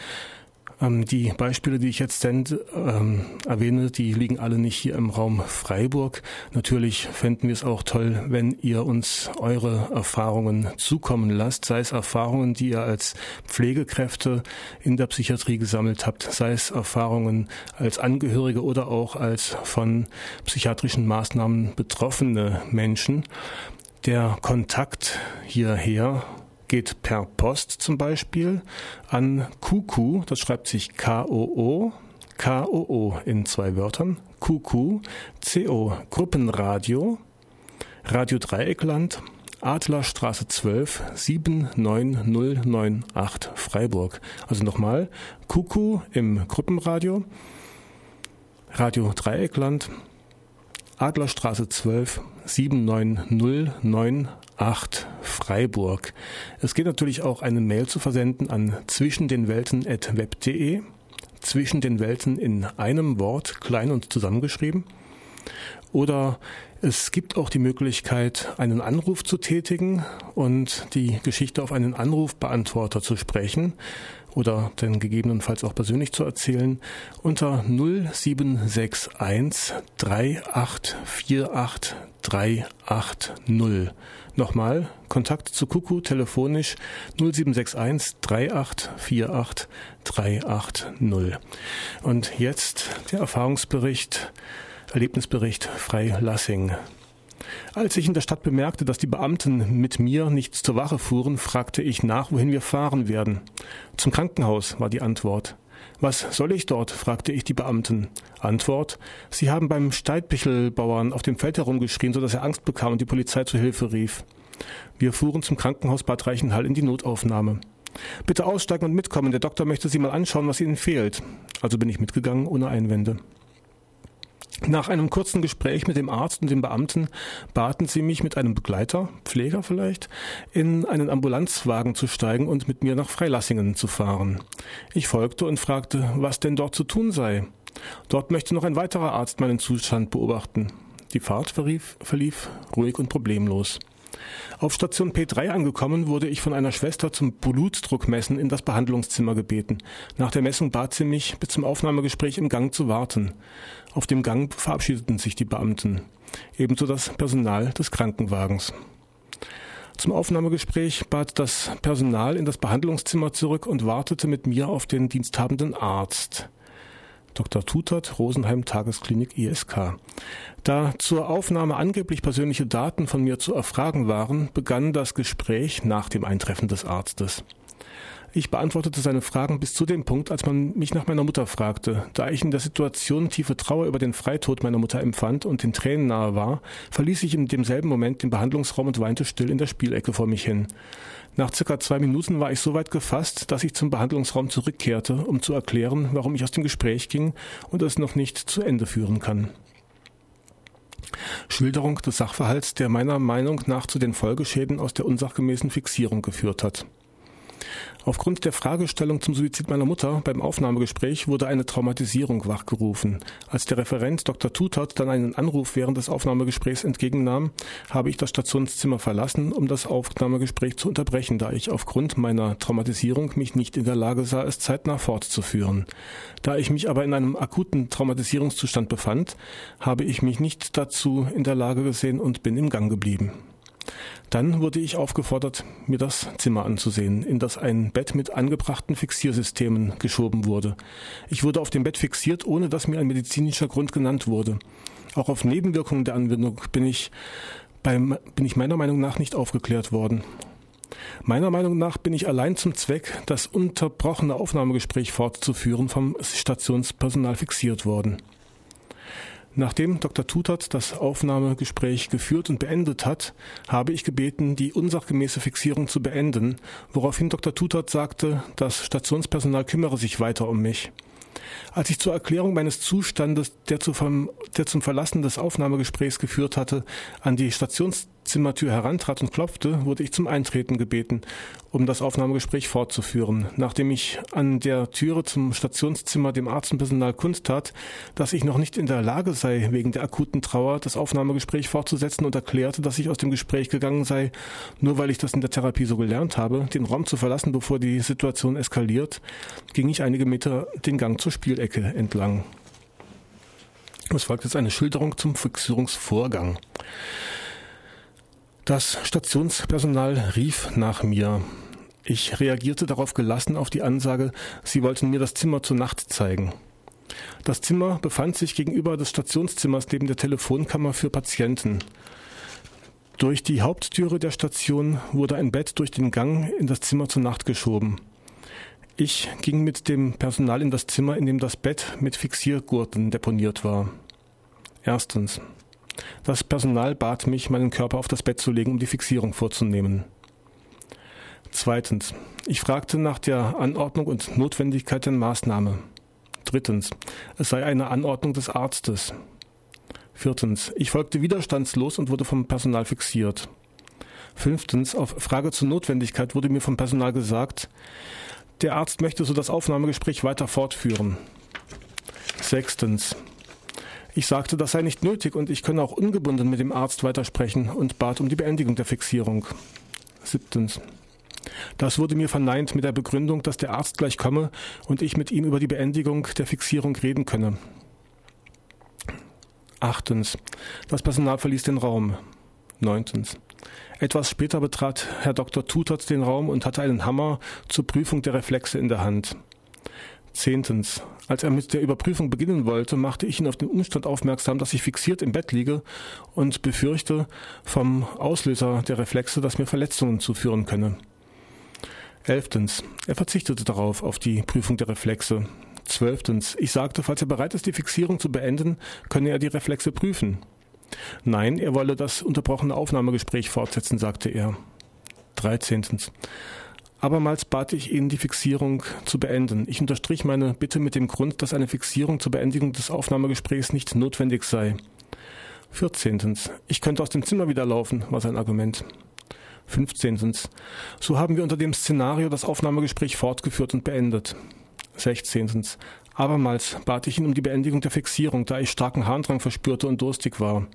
Ähm, die Beispiele, die ich jetzt send, ähm, erwähne, die liegen alle nicht hier im Raum Freiburg. Natürlich fänden wir es auch toll, wenn ihr uns eure Erfahrungen zukommen lasst, sei es Erfahrungen, die ihr als Pflegekräfte in der Psychiatrie gesammelt habt, sei es Erfahrungen als Angehörige oder auch als von psychiatrischen Maßnahmen betroffene Menschen. Der Kontakt hierher geht per Post zum Beispiel an Kuku, das schreibt sich K-O-O, K-O-O in zwei Wörtern, Kuku, C-O, Gruppenradio, Radio Dreieckland, Adlerstraße 12 79098 Freiburg. Also nochmal, Kuku im Gruppenradio, Radio Dreieckland, Adlerstraße 12 79098 Freiburg. Es geht natürlich auch eine Mail zu versenden an zwischendenwelten.web.de. Zwischen den Welten in einem Wort, klein und zusammengeschrieben. Oder es gibt auch die Möglichkeit, einen Anruf zu tätigen und die Geschichte auf einen Anrufbeantworter zu sprechen. Oder denn gegebenenfalls auch persönlich zu erzählen unter 0761 3848 380. Nochmal, Kontakt zu Kuku telefonisch 0761 3848 380. Und jetzt der Erfahrungsbericht, Erlebnisbericht Freilassing. Als ich in der Stadt bemerkte, dass die Beamten mit mir nicht zur Wache fuhren, fragte ich nach, wohin wir fahren werden. Zum Krankenhaus war die Antwort. Was soll ich dort? fragte ich die Beamten. Antwort: Sie haben beim Steidpichelbauern auf dem Feld herumgeschrien, so dass er Angst bekam und die Polizei zu Hilfe rief. Wir fuhren zum Krankenhaus Bad Reichenhall in die Notaufnahme. Bitte aussteigen und mitkommen, der Doktor möchte Sie mal anschauen, was Ihnen fehlt. Also bin ich mitgegangen, ohne Einwände. Nach einem kurzen Gespräch mit dem Arzt und dem Beamten baten sie mich mit einem Begleiter, Pfleger vielleicht, in einen Ambulanzwagen zu steigen und mit mir nach Freilassingen zu fahren. Ich folgte und fragte, was denn dort zu tun sei. Dort möchte noch ein weiterer Arzt meinen Zustand beobachten. Die Fahrt verlief, verlief ruhig und problemlos. Auf Station P3 angekommen, wurde ich von einer Schwester zum Blutdruckmessen in das Behandlungszimmer gebeten. Nach der Messung bat sie mich, bis zum Aufnahmegespräch im Gang zu warten. Auf dem Gang verabschiedeten sich die Beamten, ebenso das Personal des Krankenwagens. Zum Aufnahmegespräch bat das Personal in das Behandlungszimmer zurück und wartete mit mir auf den diensthabenden Arzt. Dr. Tutert, Rosenheim Tagesklinik ISK. Da zur Aufnahme angeblich persönliche Daten von mir zu erfragen waren, begann das Gespräch nach dem Eintreffen des Arztes. Ich beantwortete seine Fragen bis zu dem Punkt, als man mich nach meiner Mutter fragte. Da ich in der Situation tiefe Trauer über den Freitod meiner Mutter empfand und den Tränen nahe war, verließ ich in demselben Moment den Behandlungsraum und weinte still in der Spielecke vor mich hin. Nach circa zwei Minuten war ich so weit gefasst, dass ich zum Behandlungsraum zurückkehrte, um zu erklären, warum ich aus dem Gespräch ging und es noch nicht zu Ende führen kann. Schilderung des Sachverhalts, der meiner Meinung nach zu den Folgeschäden aus der unsachgemäßen Fixierung geführt hat. Aufgrund der Fragestellung zum Suizid meiner Mutter beim Aufnahmegespräch wurde eine Traumatisierung wachgerufen. Als der Referent Dr. Tutert dann einen Anruf während des Aufnahmegesprächs entgegennahm, habe ich das Stationszimmer verlassen, um das Aufnahmegespräch zu unterbrechen, da ich aufgrund meiner Traumatisierung mich nicht in der Lage sah, es zeitnah fortzuführen. Da ich mich aber in einem akuten Traumatisierungszustand befand, habe ich mich nicht dazu in der Lage gesehen und bin im Gang geblieben. Dann wurde ich aufgefordert, mir das Zimmer anzusehen, in das ein Bett mit angebrachten Fixiersystemen geschoben wurde. Ich wurde auf dem Bett fixiert, ohne dass mir ein medizinischer Grund genannt wurde. Auch auf Nebenwirkungen der Anwendung bin ich, beim, bin ich meiner Meinung nach nicht aufgeklärt worden. Meiner Meinung nach bin ich allein zum Zweck, das unterbrochene Aufnahmegespräch fortzuführen, vom Stationspersonal fixiert worden. Nachdem Dr. Tutert das Aufnahmegespräch geführt und beendet hat, habe ich gebeten, die unsachgemäße Fixierung zu beenden, woraufhin Dr. Tutert sagte, das Stationspersonal kümmere sich weiter um mich. Als ich zur Erklärung meines Zustandes, der, zu vom, der zum Verlassen des Aufnahmegesprächs geführt hatte, an die Stationszimmertür herantrat und klopfte, wurde ich zum Eintreten gebeten, um das Aufnahmegespräch fortzuführen. Nachdem ich an der Türe zum Stationszimmer dem Arzt und Personal kundtat, dass ich noch nicht in der Lage sei, wegen der akuten Trauer das Aufnahmegespräch fortzusetzen und erklärte, dass ich aus dem Gespräch gegangen sei, nur weil ich das in der Therapie so gelernt habe, den Raum zu verlassen, bevor die Situation eskaliert, ging ich einige Meter den Gang zur Spielecke entlang. Es folgt jetzt eine Schilderung zum Fixierungsvorgang. Das Stationspersonal rief nach mir. Ich reagierte darauf gelassen auf die Ansage, sie wollten mir das Zimmer zur Nacht zeigen. Das Zimmer befand sich gegenüber des Stationszimmers neben der Telefonkammer für Patienten. Durch die Haupttüre der Station wurde ein Bett durch den Gang in das Zimmer zur Nacht geschoben. Ich ging mit dem Personal in das Zimmer, in dem das Bett mit Fixiergurten deponiert war. Erstens. Das Personal bat mich, meinen Körper auf das Bett zu legen, um die Fixierung vorzunehmen. Zweitens. Ich fragte nach der Anordnung und Notwendigkeit der Maßnahme. Drittens. Es sei eine Anordnung des Arztes. Viertens. Ich folgte widerstandslos und wurde vom Personal fixiert. Fünftens. Auf Frage zur Notwendigkeit wurde mir vom Personal gesagt, der Arzt möchte so das Aufnahmegespräch weiter fortführen. Sechstens. Ich sagte, das sei nicht nötig und ich könne auch ungebunden mit dem Arzt weitersprechen und bat um die Beendigung der Fixierung. Siebtens. Das wurde mir verneint mit der Begründung, dass der Arzt gleich komme und ich mit ihm über die Beendigung der Fixierung reden könne. Achtens. Das Personal verließ den Raum. Neuntens. Etwas später betrat Herr Dr. Tutert den Raum und hatte einen Hammer zur Prüfung der Reflexe in der Hand. Zehntens. Als er mit der Überprüfung beginnen wollte, machte ich ihn auf den Umstand aufmerksam, dass ich fixiert im Bett liege und befürchte vom Auslöser der Reflexe, dass mir Verletzungen zuführen könne. Elftens. Er verzichtete darauf, auf die Prüfung der Reflexe. Zwölftens. Ich sagte, falls er bereit ist, die Fixierung zu beenden, könne er die Reflexe prüfen. Nein, er wolle das unterbrochene Aufnahmegespräch fortsetzen, sagte er. Dreizehntens. Abermals bat ich ihn, die Fixierung zu beenden. Ich unterstrich meine Bitte mit dem Grund, dass eine Fixierung zur Beendigung des Aufnahmegesprächs nicht notwendig sei. Vierzehntens. Ich könnte aus dem Zimmer wieder laufen, war sein Argument. Fünfzehntens. So haben wir unter dem Szenario das Aufnahmegespräch fortgeführt und beendet. Sechzehntens. Abermals bat ich ihn um die Beendigung der Fixierung, da ich starken Harndrang verspürte und durstig war.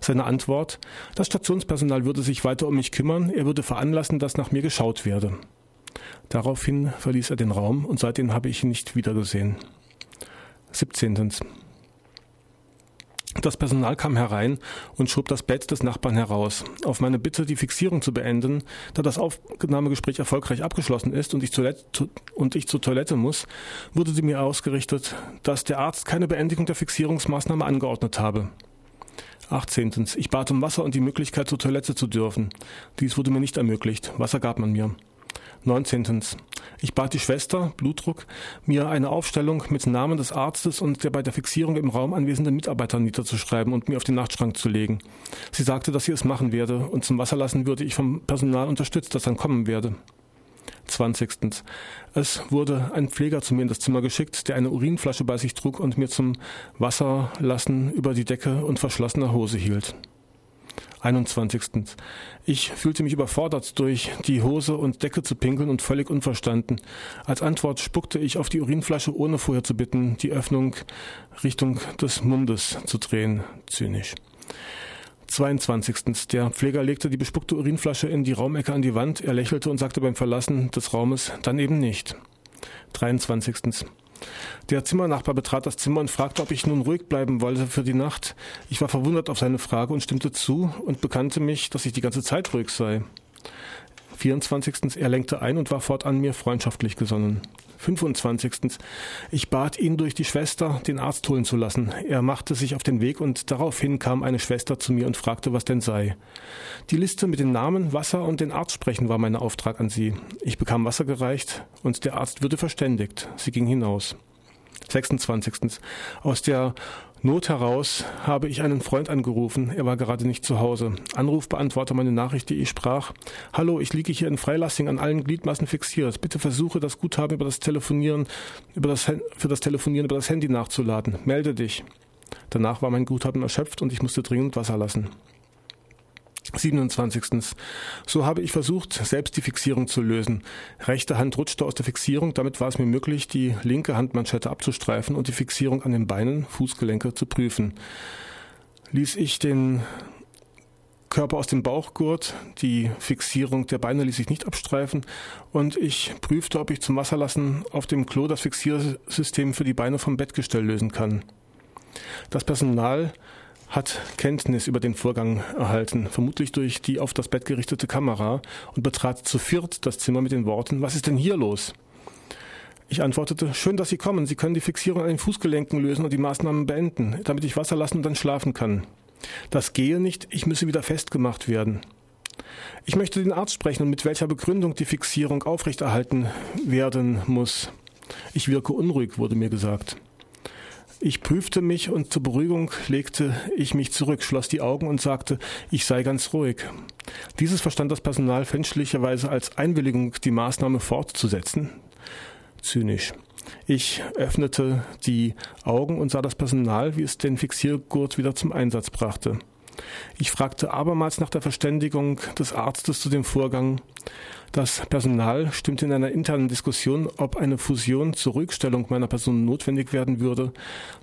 Seine Antwort, das Stationspersonal würde sich weiter um mich kümmern, er würde veranlassen, dass nach mir geschaut werde. Daraufhin verließ er den Raum und seitdem habe ich ihn nicht wiedergesehen. 17. Das Personal kam herein und schob das Bett des Nachbarn heraus. Auf meine Bitte, die Fixierung zu beenden, da das Aufnahmegespräch erfolgreich abgeschlossen ist und ich, Toilette, und ich zur Toilette muss, wurde sie mir ausgerichtet, dass der Arzt keine Beendigung der Fixierungsmaßnahme angeordnet habe. 18. Ich bat um Wasser und die Möglichkeit, zur Toilette zu dürfen. Dies wurde mir nicht ermöglicht. Wasser gab man mir. 19. Ich bat die Schwester, Blutdruck, mir eine Aufstellung mit Namen des Arztes und der bei der Fixierung im Raum anwesenden Mitarbeiter niederzuschreiben und mir auf den Nachtschrank zu legen. Sie sagte, dass sie es machen werde und zum Wasserlassen würde ich vom Personal unterstützt, das dann kommen werde. 20. Es wurde ein Pfleger zu mir in das Zimmer geschickt, der eine Urinflasche bei sich trug und mir zum Wasserlassen über die Decke und verschlossener Hose hielt. 21. Ich fühlte mich überfordert, durch die Hose und Decke zu pinkeln und völlig unverstanden. Als Antwort spuckte ich auf die Urinflasche, ohne vorher zu bitten, die Öffnung Richtung des Mundes zu drehen. Zynisch. 22. Der Pfleger legte die bespuckte Urinflasche in die Raumecke an die Wand. Er lächelte und sagte beim Verlassen des Raumes, dann eben nicht. 23. Der Zimmernachbar betrat das Zimmer und fragte, ob ich nun ruhig bleiben wollte für die Nacht. Ich war verwundert auf seine Frage und stimmte zu und bekannte mich, dass ich die ganze Zeit ruhig sei. 24. Er lenkte ein und war fortan mir freundschaftlich gesonnen. 25. Ich bat ihn durch die Schwester, den Arzt holen zu lassen. Er machte sich auf den Weg und daraufhin kam eine Schwester zu mir und fragte, was denn sei. Die Liste mit den Namen, Wasser und den Arzt sprechen war mein Auftrag an sie. Ich bekam Wasser gereicht und der Arzt würde verständigt. Sie ging hinaus. 26. Aus der Not heraus habe ich einen Freund angerufen. Er war gerade nicht zu Hause. Anrufbeantworter meine Nachricht, die ich sprach. Hallo, ich liege hier in Freilassing an allen Gliedmaßen fixiert. Bitte versuche das Guthaben über das Telefonieren, über das, für das Telefonieren über das Handy nachzuladen. Melde dich. Danach war mein Guthaben erschöpft und ich musste dringend Wasser lassen. 27. So habe ich versucht, selbst die Fixierung zu lösen. Rechte Hand rutschte aus der Fixierung, damit war es mir möglich, die linke Handmanschette abzustreifen und die Fixierung an den Beinen, Fußgelenke zu prüfen. Ließ ich den Körper aus dem Bauchgurt, die Fixierung der Beine ließ sich nicht abstreifen und ich prüfte, ob ich zum Wasserlassen auf dem Klo das Fixiersystem für die Beine vom Bettgestell lösen kann. Das Personal hat Kenntnis über den Vorgang erhalten, vermutlich durch die auf das Bett gerichtete Kamera, und betrat zu viert das Zimmer mit den Worten, was ist denn hier los? Ich antwortete, schön, dass Sie kommen. Sie können die Fixierung an den Fußgelenken lösen und die Maßnahmen beenden, damit ich Wasser lassen und dann schlafen kann. Das gehe nicht, ich müsse wieder festgemacht werden. Ich möchte den Arzt sprechen und mit welcher Begründung die Fixierung aufrechterhalten werden muss. Ich wirke unruhig, wurde mir gesagt. Ich prüfte mich und zur Beruhigung legte ich mich zurück, schloss die Augen und sagte, ich sei ganz ruhig. Dieses verstand das Personal fälschlicherweise als Einwilligung, die Maßnahme fortzusetzen. Zynisch. Ich öffnete die Augen und sah das Personal, wie es den Fixiergurt wieder zum Einsatz brachte. Ich fragte abermals nach der Verständigung des Arztes zu dem Vorgang. Das Personal stimmte in einer internen Diskussion, ob eine Fusion zur Rückstellung meiner Person notwendig werden würde,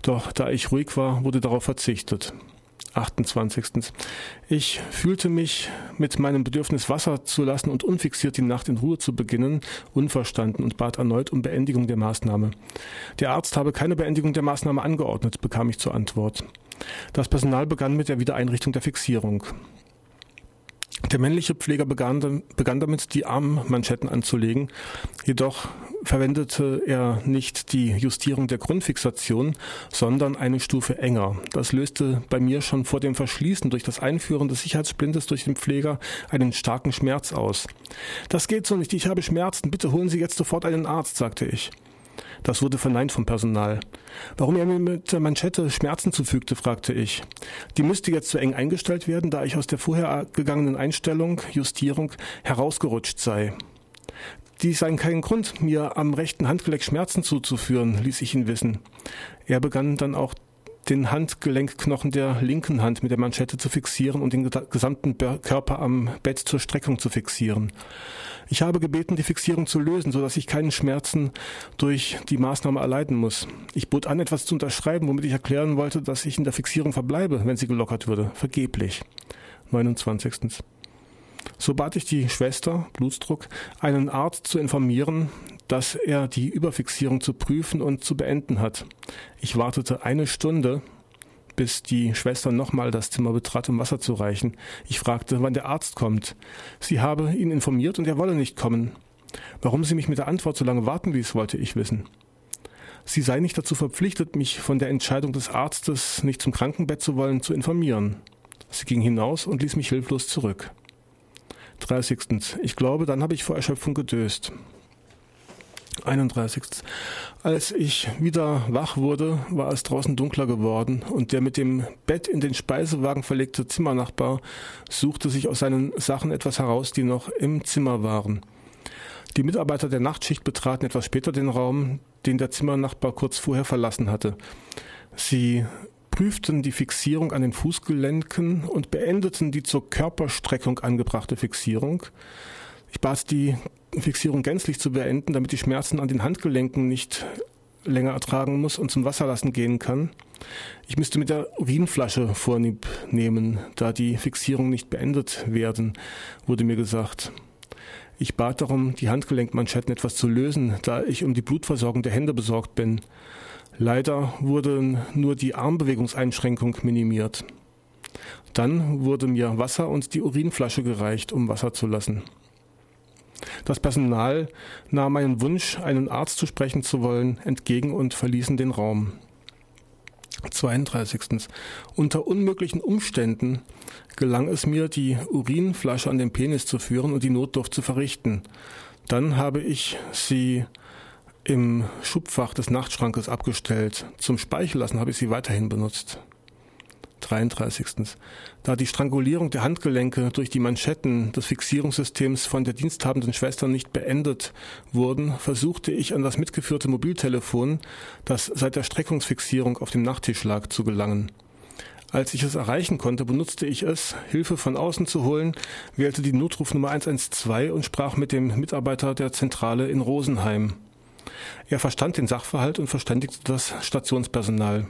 doch da ich ruhig war, wurde darauf verzichtet. 28. Ich fühlte mich mit meinem Bedürfnis Wasser zu lassen und unfixiert die Nacht in Ruhe zu beginnen, unverstanden und bat erneut um Beendigung der Maßnahme. Der Arzt habe keine Beendigung der Maßnahme angeordnet, bekam ich zur Antwort. Das Personal begann mit der Wiedereinrichtung der Fixierung. Der männliche Pfleger begann, begann damit, die Armmanschetten anzulegen. Jedoch verwendete er nicht die Justierung der Grundfixation, sondern eine Stufe enger. Das löste bei mir schon vor dem Verschließen durch das Einführen des Sicherheitssplintes durch den Pfleger einen starken Schmerz aus. Das geht so nicht, ich habe Schmerzen, bitte holen Sie jetzt sofort einen Arzt, sagte ich. Das wurde verneint vom Personal. Warum er mir mit der Manschette Schmerzen zufügte, fragte ich. Die müsste jetzt zu eng eingestellt werden, da ich aus der vorher gegangenen Einstellung, Justierung, herausgerutscht sei. Dies sei kein Grund, mir am rechten Handgelenk Schmerzen zuzuführen, ließ ich ihn wissen. Er begann dann auch den Handgelenkknochen der linken Hand mit der Manschette zu fixieren und den gesamten Körper am Bett zur Streckung zu fixieren. Ich habe gebeten, die Fixierung zu lösen, so dass ich keinen Schmerzen durch die Maßnahme erleiden muss. Ich bot an, etwas zu unterschreiben, womit ich erklären wollte, dass ich in der Fixierung verbleibe, wenn sie gelockert würde. Vergeblich. 29. So bat ich die Schwester, Blutdruck, einen Arzt zu informieren, dass er die Überfixierung zu prüfen und zu beenden hat. Ich wartete eine Stunde, bis die Schwester nochmal das Zimmer betrat, um Wasser zu reichen. Ich fragte, wann der Arzt kommt. Sie habe ihn informiert und er wolle nicht kommen. Warum sie mich mit der Antwort so lange warten ließ, wollte ich wissen. Sie sei nicht dazu verpflichtet, mich von der Entscheidung des Arztes, nicht zum Krankenbett zu wollen, zu informieren. Sie ging hinaus und ließ mich hilflos zurück. 30. Ich glaube, dann habe ich vor Erschöpfung gedöst. 31. Als ich wieder wach wurde, war es draußen dunkler geworden und der mit dem Bett in den Speisewagen verlegte Zimmernachbar suchte sich aus seinen Sachen etwas heraus, die noch im Zimmer waren. Die Mitarbeiter der Nachtschicht betraten etwas später den Raum, den der Zimmernachbar kurz vorher verlassen hatte. Sie prüften die Fixierung an den Fußgelenken und beendeten die zur Körperstreckung angebrachte Fixierung. Ich bat die Fixierung gänzlich zu beenden, damit die Schmerzen an den Handgelenken nicht länger ertragen muss und zum Wasserlassen gehen kann. Ich müsste mit der Urinflasche Vorlieb nehmen, da die Fixierung nicht beendet werden, wurde mir gesagt. Ich bat darum, die Handgelenkmanschetten etwas zu lösen, da ich um die Blutversorgung der Hände besorgt bin. Leider wurde nur die Armbewegungseinschränkung minimiert. Dann wurde mir Wasser und die Urinflasche gereicht, um Wasser zu lassen. Das Personal nahm meinen Wunsch, einen Arzt zu sprechen zu wollen, entgegen und verließen den Raum. 32. Unter unmöglichen Umständen gelang es mir, die Urinflasche an den Penis zu führen und die Notdurft zu verrichten. Dann habe ich sie im Schubfach des Nachtschrankes abgestellt. Zum Speichellassen habe ich sie weiterhin benutzt. 33. Da die Strangulierung der Handgelenke durch die Manschetten des Fixierungssystems von der diensthabenden Schwester nicht beendet wurden, versuchte ich an das mitgeführte Mobiltelefon, das seit der Streckungsfixierung auf dem Nachttisch lag, zu gelangen. Als ich es erreichen konnte, benutzte ich es, Hilfe von außen zu holen, wählte die Notrufnummer 112 und sprach mit dem Mitarbeiter der Zentrale in Rosenheim. Er verstand den Sachverhalt und verständigte das Stationspersonal.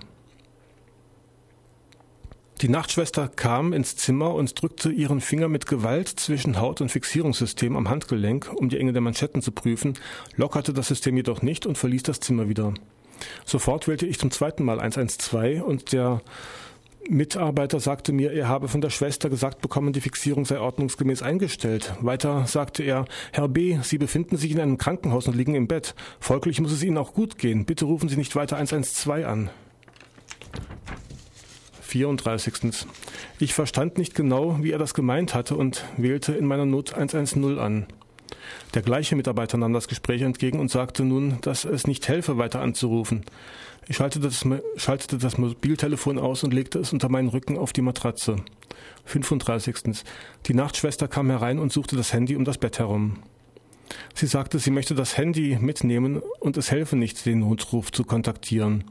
Die Nachtschwester kam ins Zimmer und drückte ihren Finger mit Gewalt zwischen Haut und Fixierungssystem am Handgelenk, um die Enge der Manschetten zu prüfen, lockerte das System jedoch nicht und verließ das Zimmer wieder. Sofort wählte ich zum zweiten Mal 112 und der Mitarbeiter sagte mir, er habe von der Schwester gesagt bekommen, die Fixierung sei ordnungsgemäß eingestellt. Weiter sagte er, Herr B., Sie befinden sich in einem Krankenhaus und liegen im Bett. Folglich muss es Ihnen auch gut gehen. Bitte rufen Sie nicht weiter 112 an. 34. Ich verstand nicht genau, wie er das gemeint hatte und wählte in meiner Not 110 an. Der gleiche Mitarbeiter nahm das Gespräch entgegen und sagte nun, dass es nicht helfe, weiter anzurufen. Ich schaltete das, schaltete das Mobiltelefon aus und legte es unter meinen Rücken auf die Matratze. 35. Die Nachtschwester kam herein und suchte das Handy um das Bett herum. Sie sagte, sie möchte das Handy mitnehmen und es helfe nicht, den Notruf zu kontaktieren.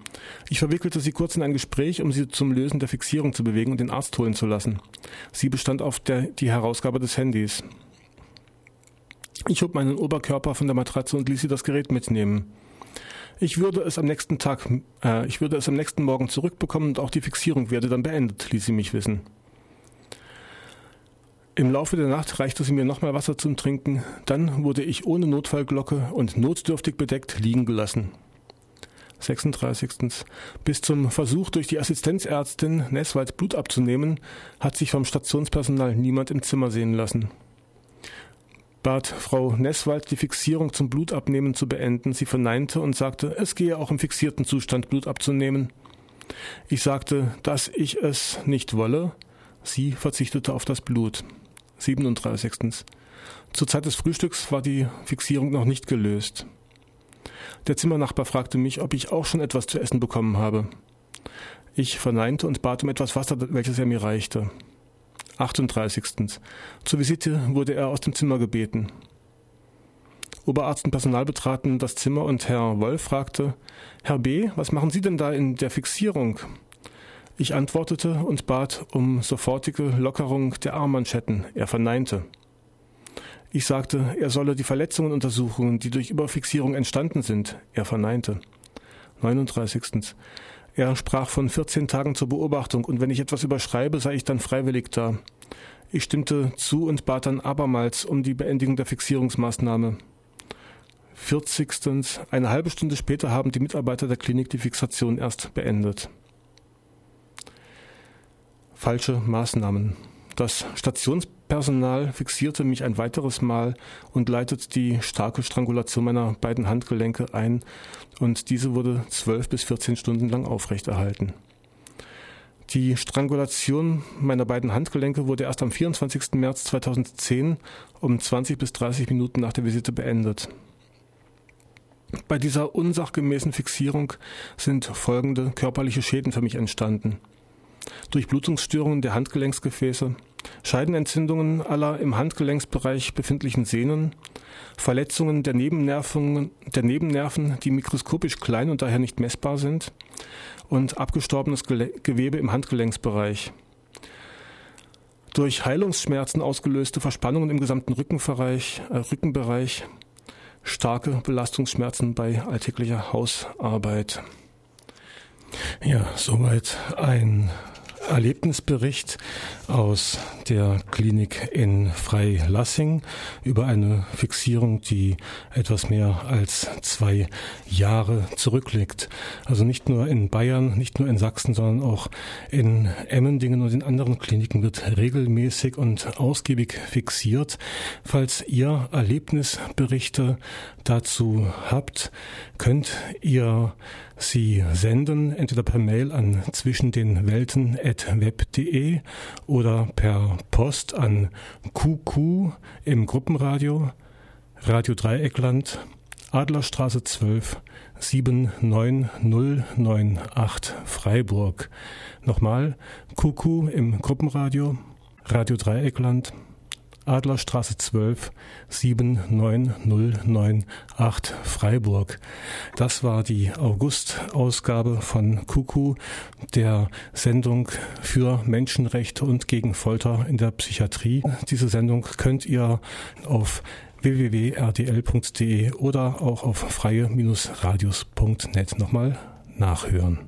Ich verwickelte sie kurz in ein Gespräch, um sie zum Lösen der Fixierung zu bewegen und den Arzt holen zu lassen. Sie bestand auf der, die Herausgabe des Handys. Ich hob meinen Oberkörper von der Matratze und ließ sie das Gerät mitnehmen. Ich würde es am nächsten Tag, äh, ich würde es am nächsten Morgen zurückbekommen und auch die Fixierung werde dann beendet, ließ sie mich wissen. Im Laufe der Nacht reichte sie mir nochmal Wasser zum Trinken, dann wurde ich ohne Notfallglocke und notdürftig bedeckt liegen gelassen. 36. Bis zum Versuch durch die Assistenzärztin Nesswald Blut abzunehmen, hat sich vom Stationspersonal niemand im Zimmer sehen lassen. Bat Frau Nesswald, die Fixierung zum Blutabnehmen zu beenden. Sie verneinte und sagte, es gehe auch im fixierten Zustand Blut abzunehmen. Ich sagte, dass ich es nicht wolle. Sie verzichtete auf das Blut. 37. Zur Zeit des Frühstücks war die Fixierung noch nicht gelöst. Der Zimmernachbar fragte mich, ob ich auch schon etwas zu essen bekommen habe. Ich verneinte und bat um etwas Wasser, welches er mir reichte. 38. Zur Visite wurde er aus dem Zimmer gebeten. Oberarzt und Personal betraten das Zimmer und Herr Wolf fragte, Herr B., was machen Sie denn da in der Fixierung? Ich antwortete und bat um sofortige Lockerung der Armmanschetten. Er verneinte. Ich sagte, er solle die Verletzungen untersuchen, die durch Überfixierung entstanden sind. Er verneinte. 39. Er sprach von 14 Tagen zur Beobachtung und wenn ich etwas überschreibe, sei ich dann freiwillig da. Ich stimmte zu und bat dann abermals um die Beendigung der Fixierungsmaßnahme. 40. Eine halbe Stunde später haben die Mitarbeiter der Klinik die Fixation erst beendet falsche Maßnahmen. Das Stationspersonal fixierte mich ein weiteres Mal und leitet die starke Strangulation meiner beiden Handgelenke ein und diese wurde zwölf bis 14 Stunden lang aufrechterhalten. Die Strangulation meiner beiden Handgelenke wurde erst am 24. März 2010 um 20 bis 30 Minuten nach der Visite beendet. Bei dieser unsachgemäßen Fixierung sind folgende körperliche Schäden für mich entstanden. Durchblutungsstörungen der Handgelenksgefäße, Scheidenentzündungen aller im Handgelenksbereich befindlichen Sehnen, Verletzungen der Nebennerven, der Nebennerven, die mikroskopisch klein und daher nicht messbar sind, und abgestorbenes Gewebe im Handgelenksbereich. Durch Heilungsschmerzen ausgelöste Verspannungen im gesamten Rückenbereich, äh, Rückenbereich, starke Belastungsschmerzen bei alltäglicher Hausarbeit. Ja, soweit ein Erlebnisbericht aus der Klinik in Freilassing über eine Fixierung, die etwas mehr als zwei Jahre zurückliegt. Also nicht nur in Bayern, nicht nur in Sachsen, sondern auch in Emmendingen und in anderen Kliniken wird regelmäßig und ausgiebig fixiert. Falls ihr Erlebnisberichte dazu habt, könnt ihr sie senden, entweder per Mail an zwischen den Welten web.de oder per Post an QQ im Gruppenradio, Radio Dreieckland, Adlerstraße 12 79098 Freiburg. Nochmal QQ im Gruppenradio, Radio Dreieckland, Adlerstraße 12 79098 Freiburg. Das war die August-Ausgabe von Kuku, der Sendung für Menschenrechte und gegen Folter in der Psychiatrie. Diese Sendung könnt ihr auf www.rdl.de oder auch auf freie-radios.net nochmal nachhören.